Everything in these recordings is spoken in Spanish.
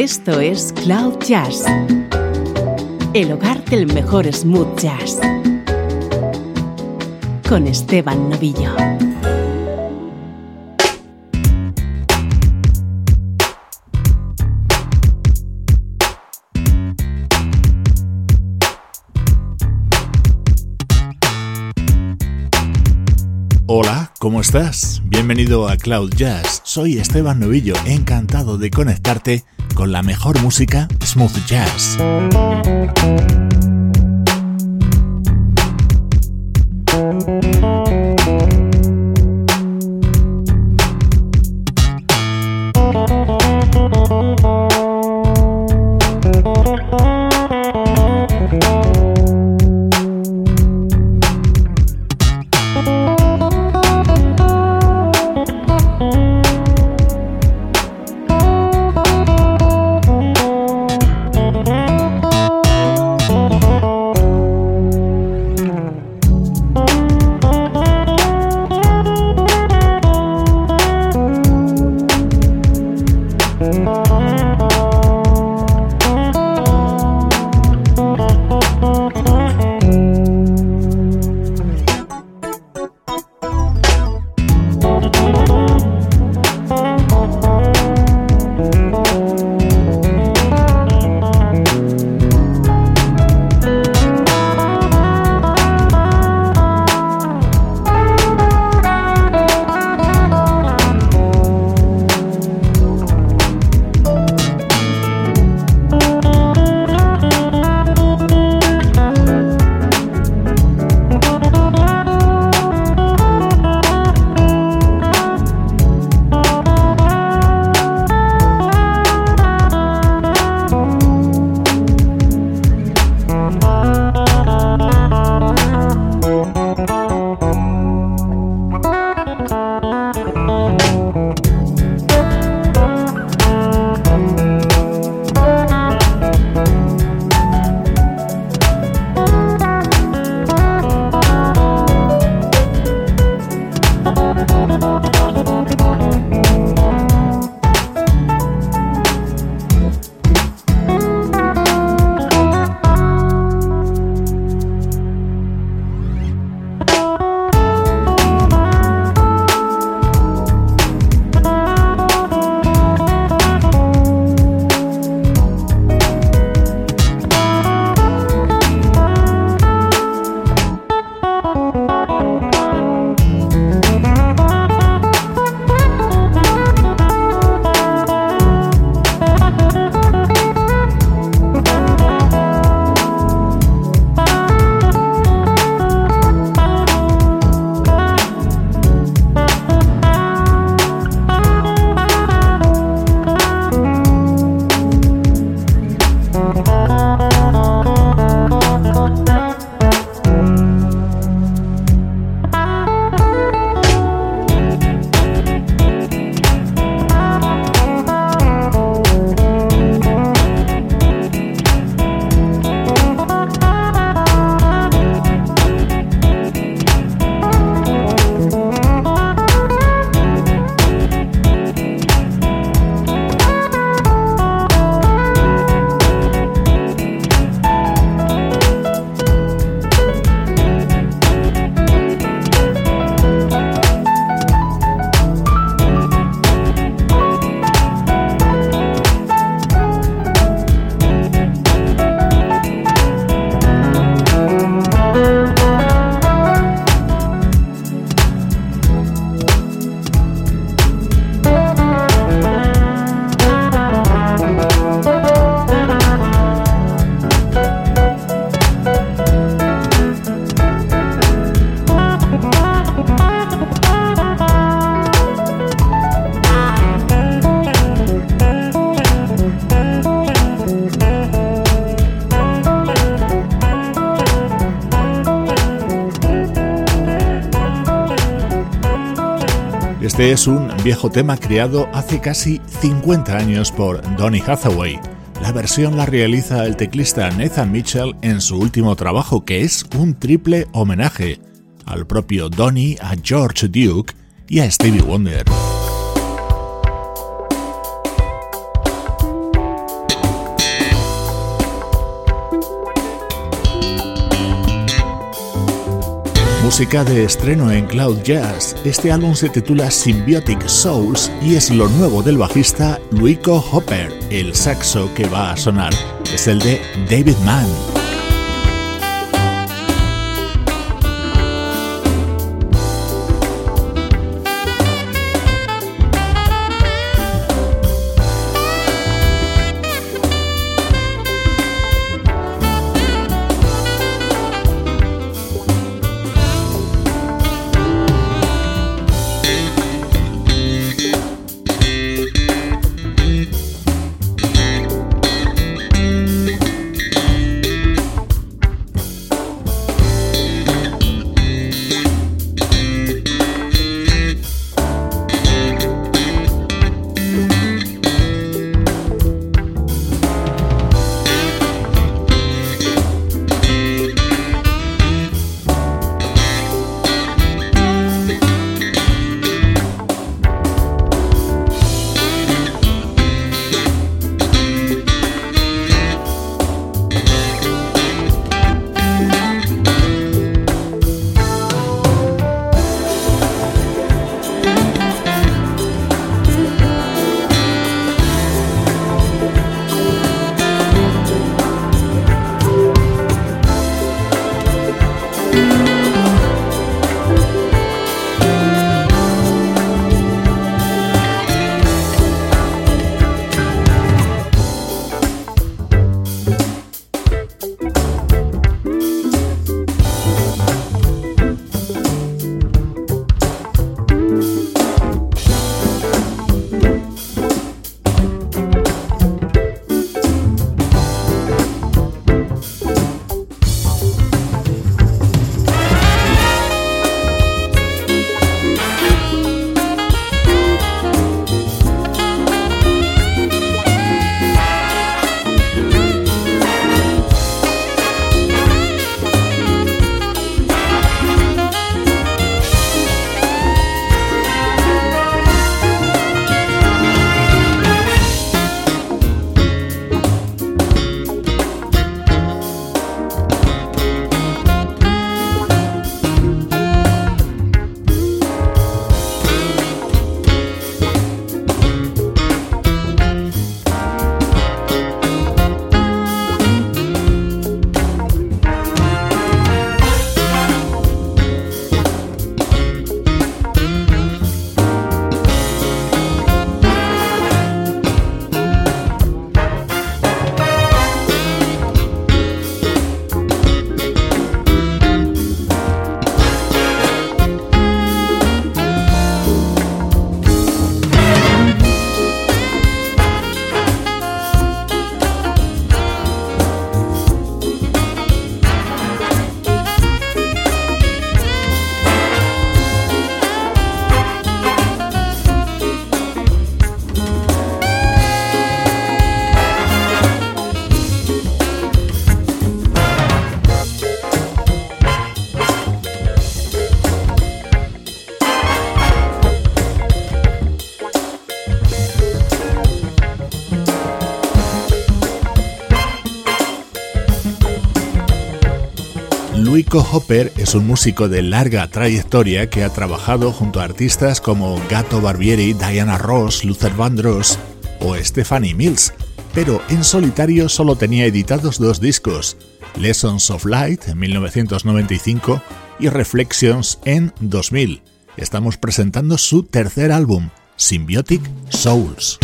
Esto es Cloud Jazz, el hogar del mejor smooth jazz, con Esteban Novillo. Hola, ¿cómo estás? Bienvenido a Cloud Jazz. Soy Esteban Novillo, encantado de conectarte con la mejor música smooth jazz. Es un viejo tema creado hace casi 50 años por Donny Hathaway. La versión la realiza el teclista Nathan Mitchell en su último trabajo, que es un triple homenaje al propio Donny, a George Duke y a Stevie Wonder. Música de estreno en Cloud Jazz. Este álbum se titula Symbiotic Souls y es lo nuevo del bajista Luico Hopper. El saxo que va a sonar es el de David Mann. Hopper es un músico de larga trayectoria que ha trabajado junto a artistas como Gato Barbieri, Diana Ross, Luther Vandross o Stephanie Mills, pero en solitario solo tenía editados dos discos, Lessons of Light en 1995 y Reflections en 2000. Estamos presentando su tercer álbum, Symbiotic Souls.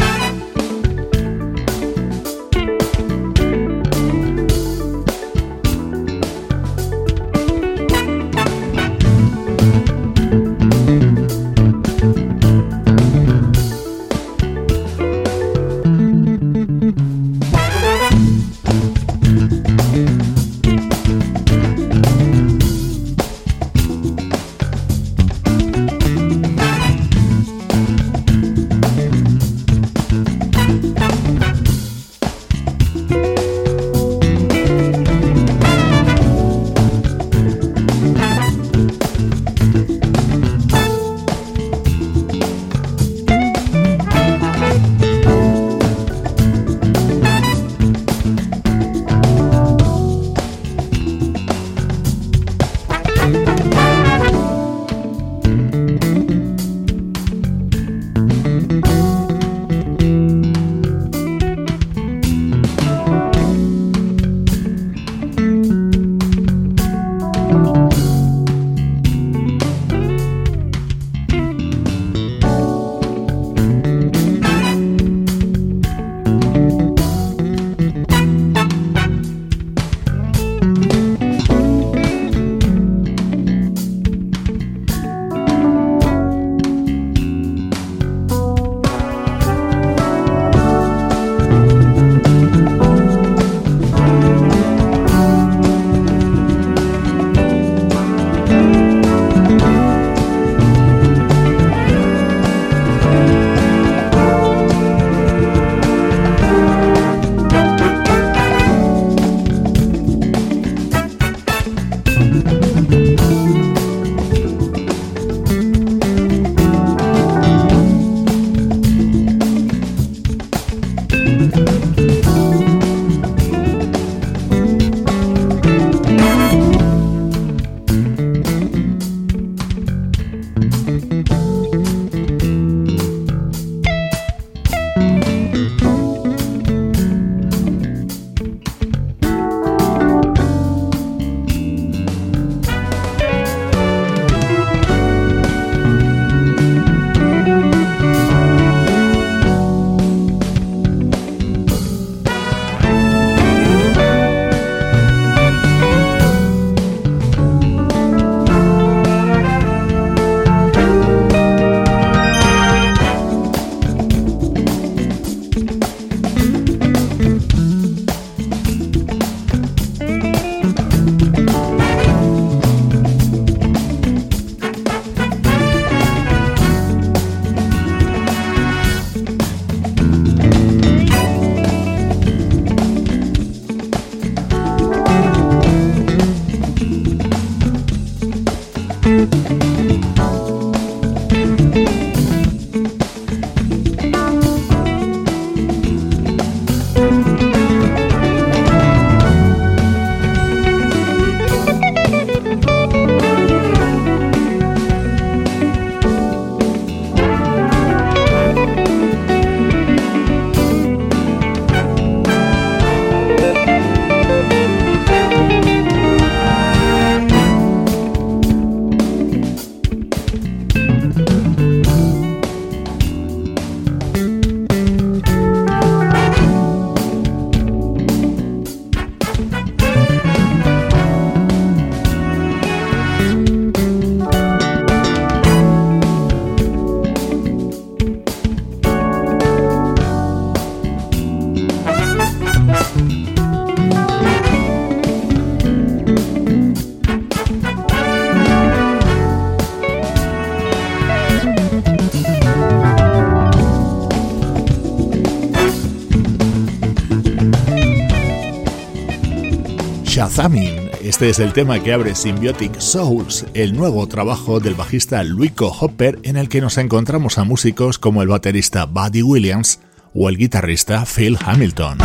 Este es el tema que abre Symbiotic Souls, el nuevo trabajo del bajista Luico Hopper en el que nos encontramos a músicos como el baterista Buddy Williams o el guitarrista Phil Hamilton.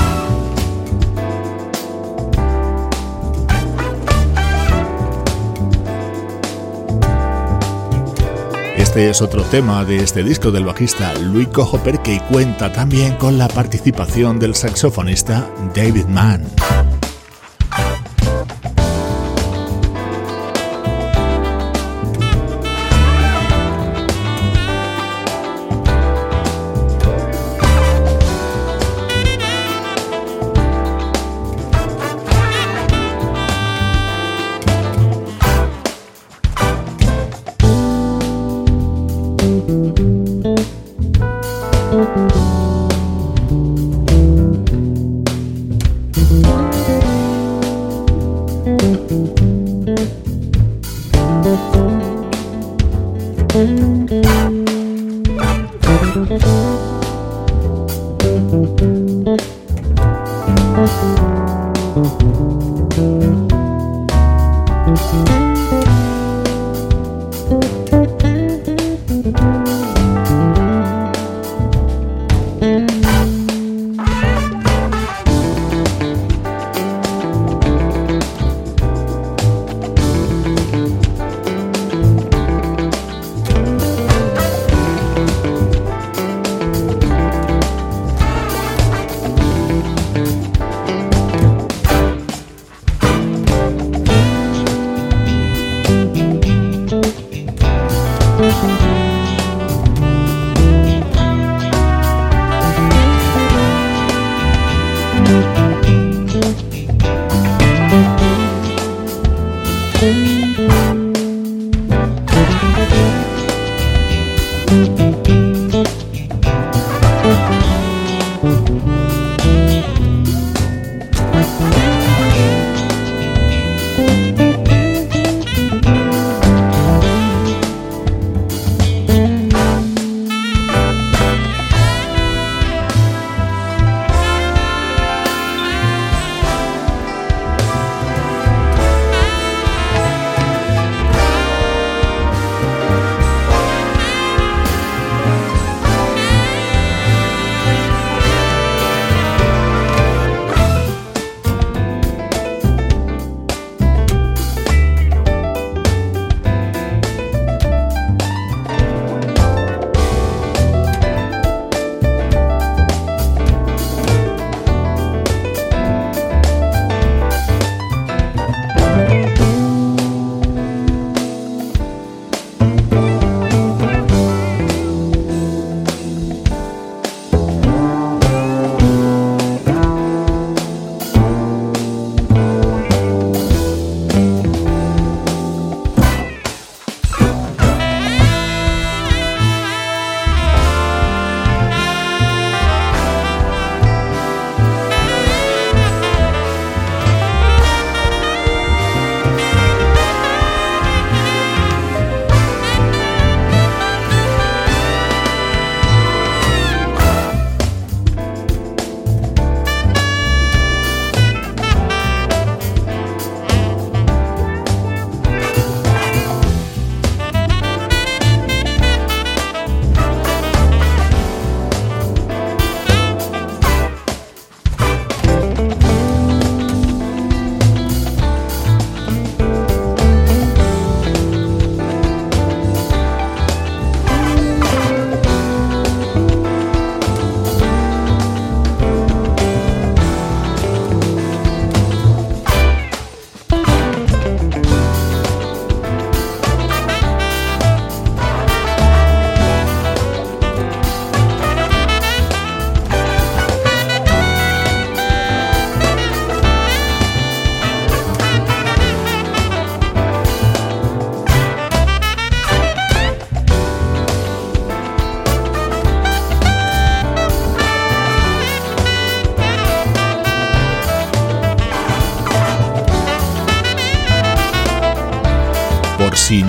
Este es otro tema de este disco del bajista Luico Hopper que cuenta también con la participación del saxofonista David Mann.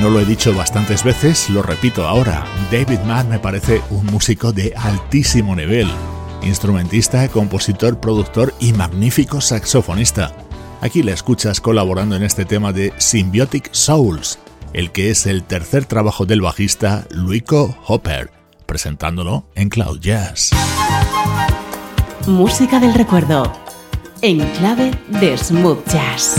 No lo he dicho bastantes veces, lo repito ahora. David Mann me parece un músico de altísimo nivel. Instrumentista, compositor, productor y magnífico saxofonista. Aquí la escuchas colaborando en este tema de Symbiotic Souls, el que es el tercer trabajo del bajista Luico Hopper, presentándolo en Cloud Jazz. Música del recuerdo, en clave de smooth jazz.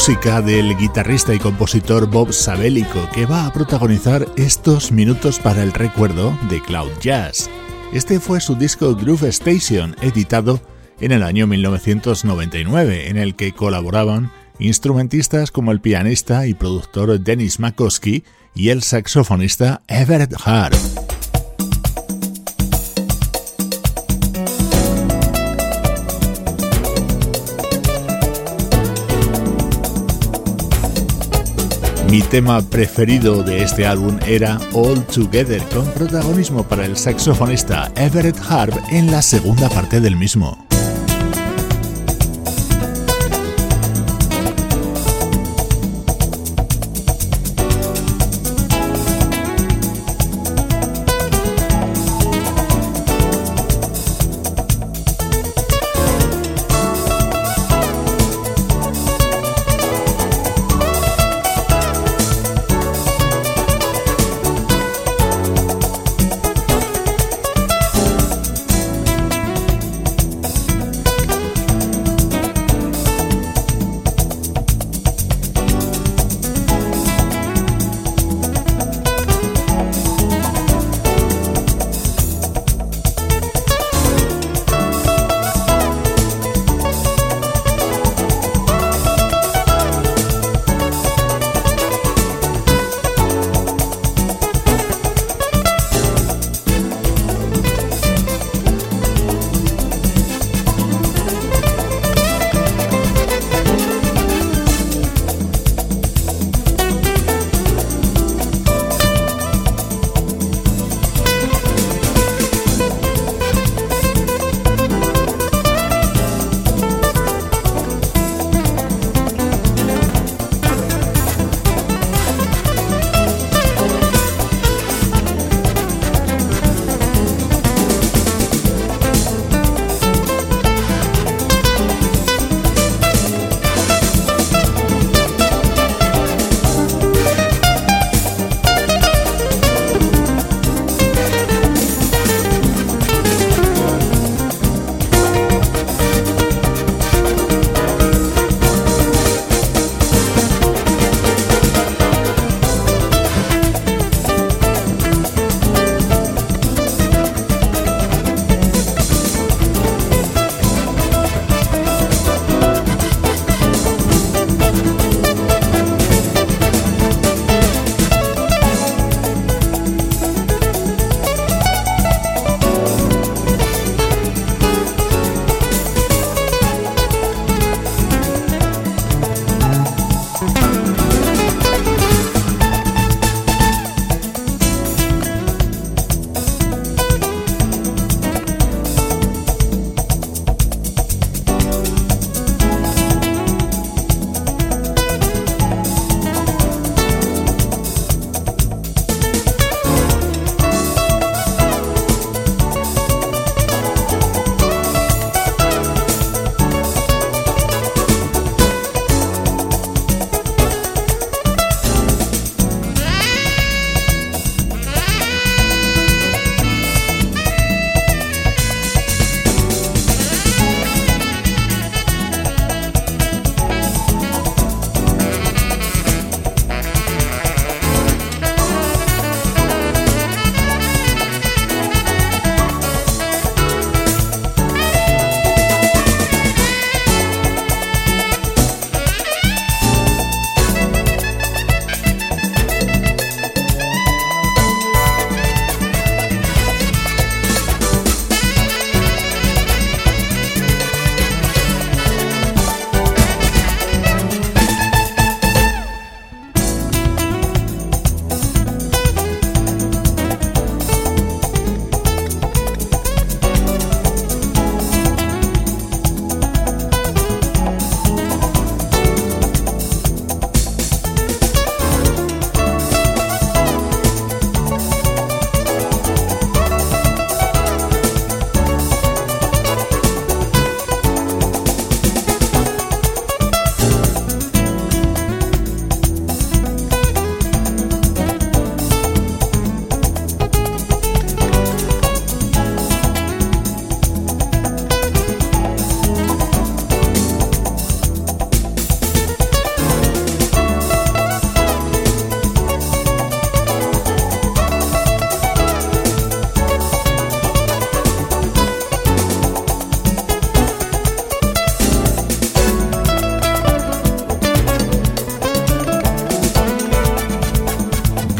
Música del guitarrista y compositor Bob Sabelico, que va a protagonizar estos minutos para el recuerdo de Cloud Jazz. Este fue su disco Groove Station, editado en el año 1999, en el que colaboraban instrumentistas como el pianista y productor Dennis Makowski y el saxofonista Everett Hart. Mi tema preferido de este álbum era All Together, con protagonismo para el saxofonista Everett Harp en la segunda parte del mismo.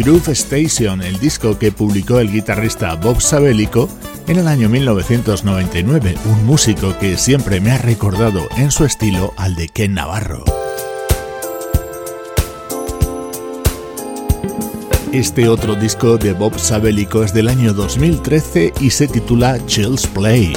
Groove Station, el disco que publicó el guitarrista Bob Sabelico en el año 1999, un músico que siempre me ha recordado en su estilo al de Ken Navarro. Este otro disco de Bob Sabelico es del año 2013 y se titula Chills Play.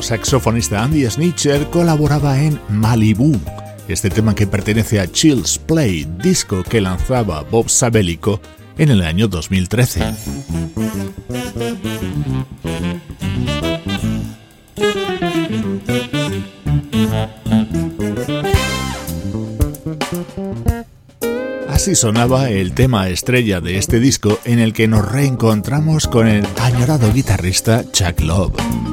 Saxofonista Andy Snitcher colaboraba en Malibu, este tema que pertenece a Chills Play, disco que lanzaba Bob Sabelico en el año 2013. Así sonaba el tema estrella de este disco en el que nos reencontramos con el añorado guitarrista Chuck Love.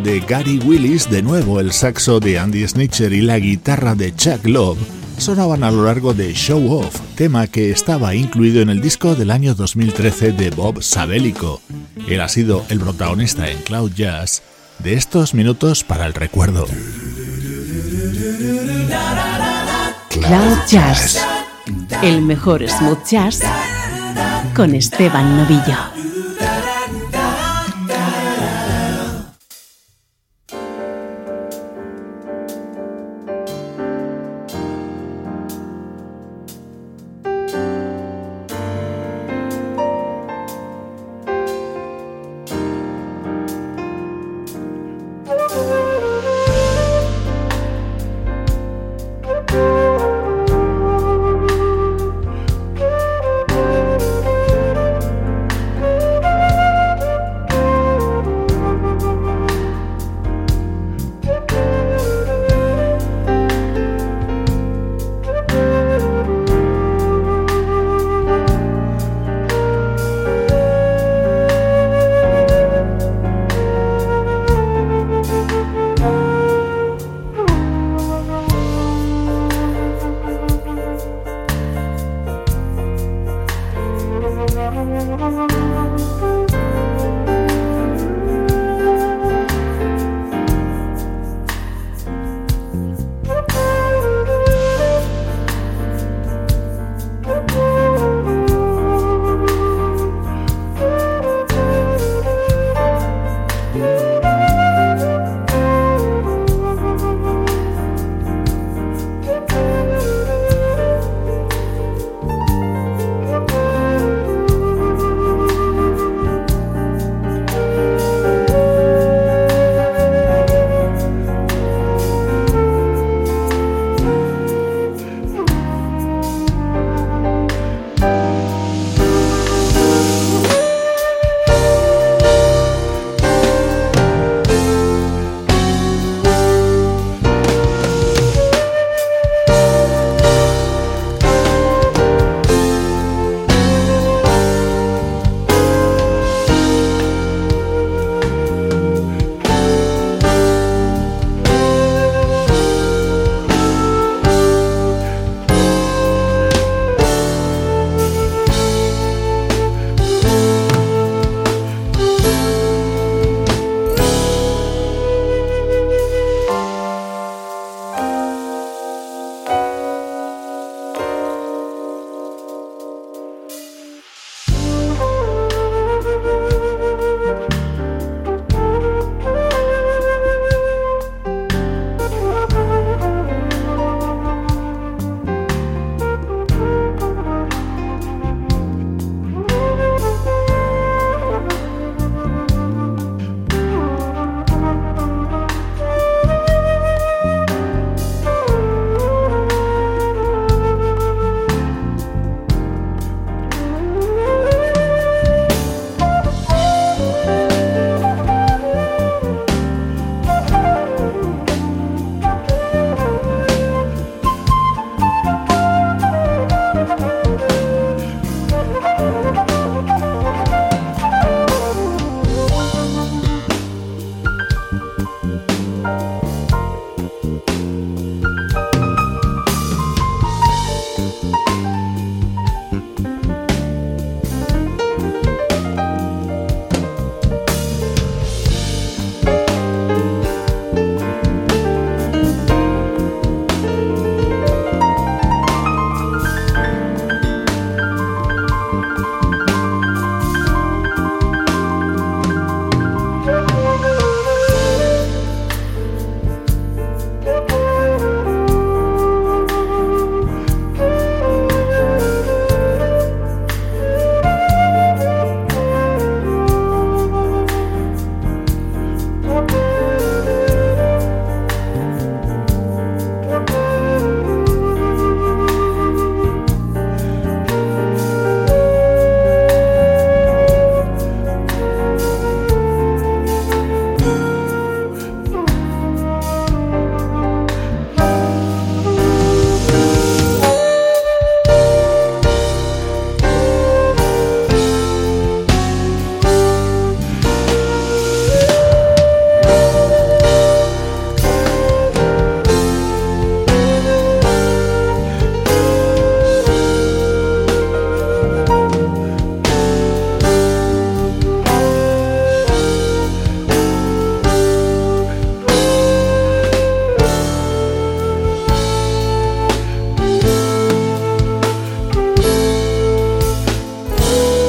De Gary Willis, de nuevo el saxo de Andy Snitcher y la guitarra de Chuck Love sonaban a lo largo de Show Off, tema que estaba incluido en el disco del año 2013 de Bob Sabelico. Él ha sido el protagonista en Cloud Jazz de estos minutos para el recuerdo. Cloud Jazz, el mejor smooth jazz con Esteban Novillo.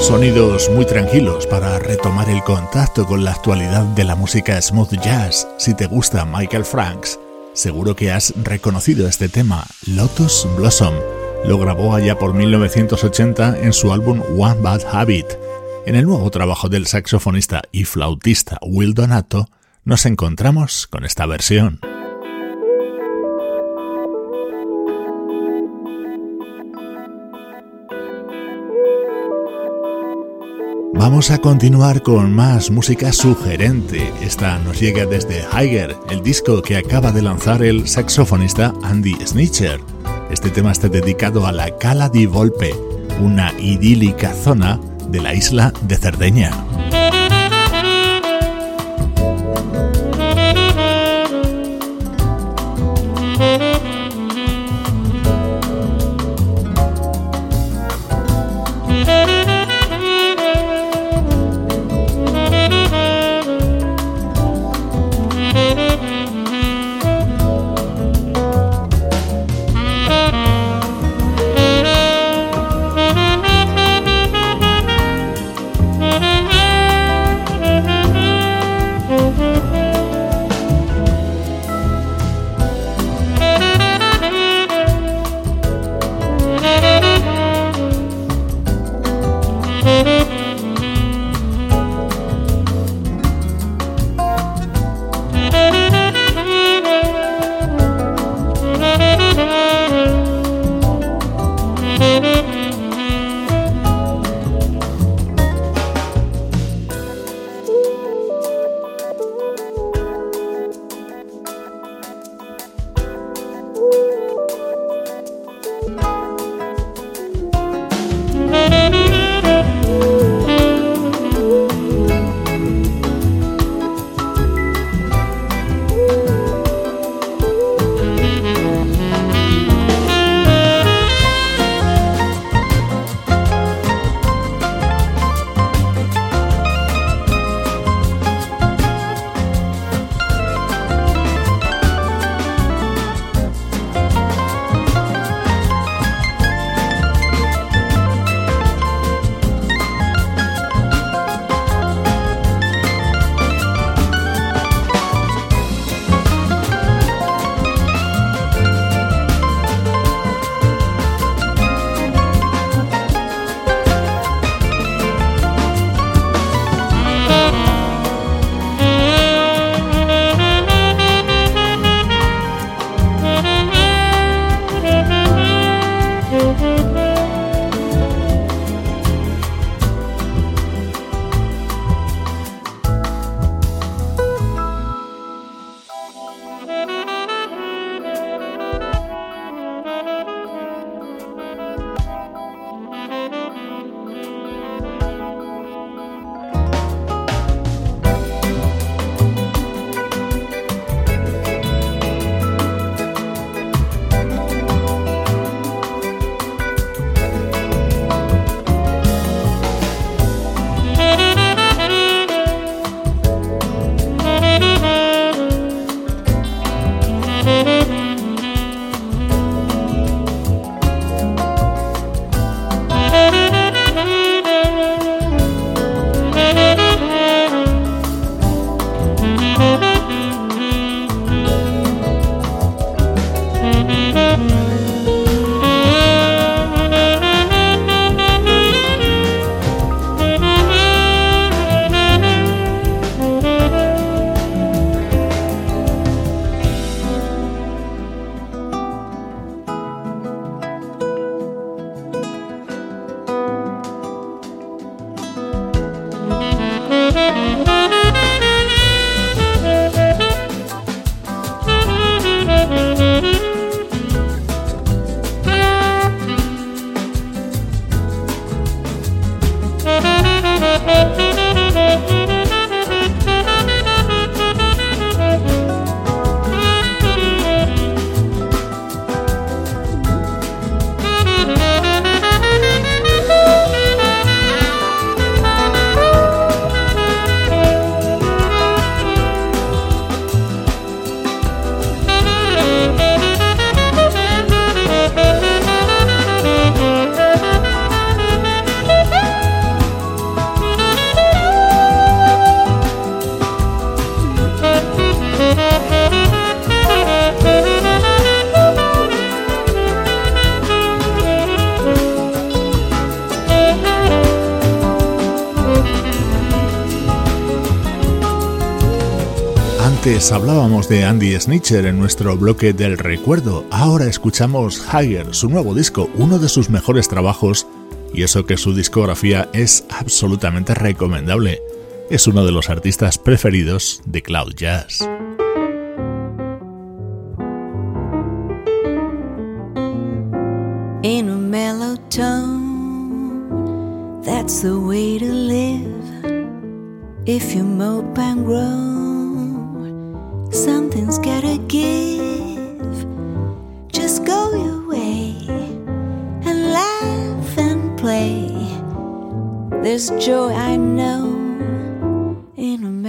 Sonidos muy tranquilos para retomar el contacto con la actualidad de la música smooth jazz. Si te gusta Michael Franks, seguro que has reconocido este tema, Lotus Blossom. Lo grabó allá por 1980 en su álbum One Bad Habit. En el nuevo trabajo del saxofonista y flautista Will Donato, nos encontramos con esta versión. Vamos a continuar con más música sugerente. Esta nos llega desde Haiger, el disco que acaba de lanzar el saxofonista Andy Snitcher. Este tema está dedicado a la Cala di Volpe, una idílica zona de la isla de Cerdeña. Hablábamos de Andy Snitcher en nuestro bloque del recuerdo. Ahora escuchamos Higher, su nuevo disco, uno de sus mejores trabajos, y eso que su discografía es absolutamente recomendable. Es uno de los artistas preferidos de Cloud Jazz. In a mellow tone, that's the way to live. If you mope and groan, something's gotta give. Just go your way and laugh and play. There's joy I know In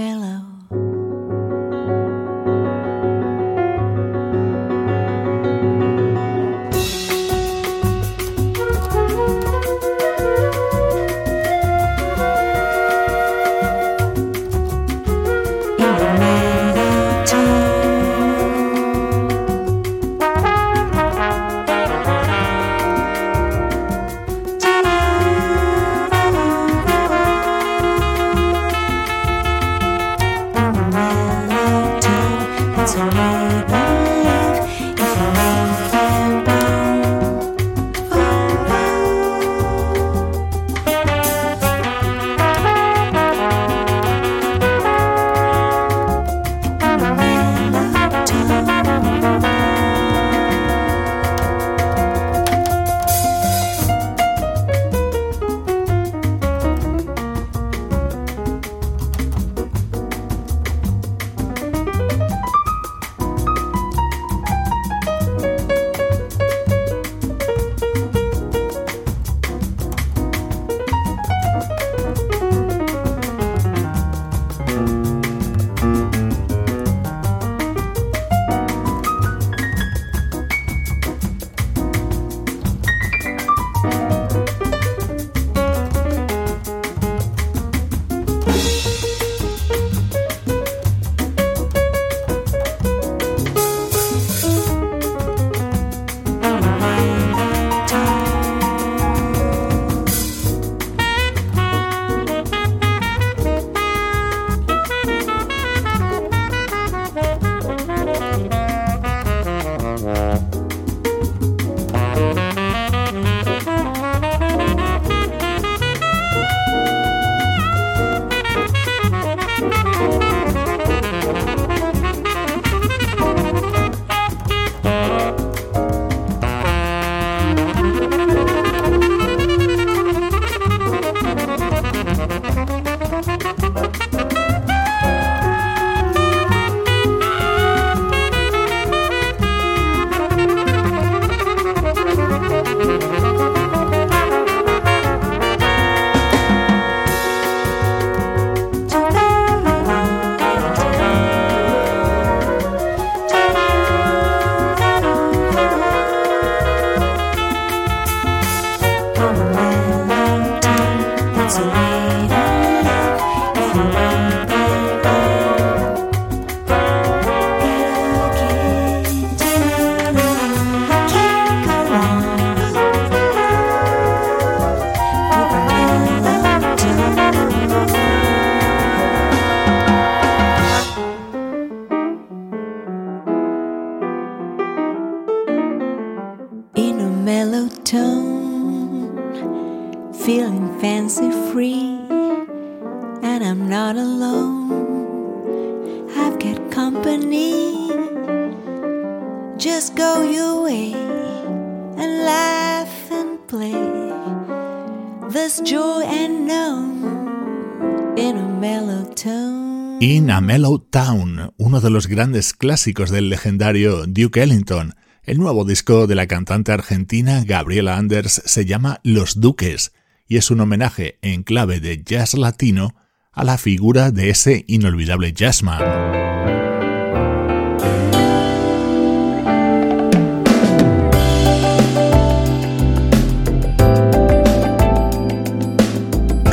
de los grandes clásicos del legendario Duke Ellington. El nuevo disco de la cantante argentina Gabriela Anders se llama Los Duques y es un homenaje en clave de jazz latino a la figura de ese inolvidable jazzman.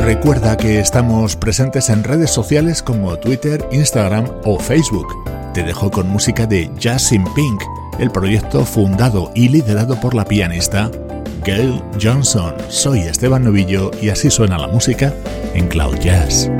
Recuerda que estamos presentes en redes sociales como Twitter, Instagram o Facebook. Te dejo con música de Jazz in Pink, el proyecto fundado y liderado por la pianista Gail Johnson. Soy Esteban Novillo y así suena la música en Cloud Jazz.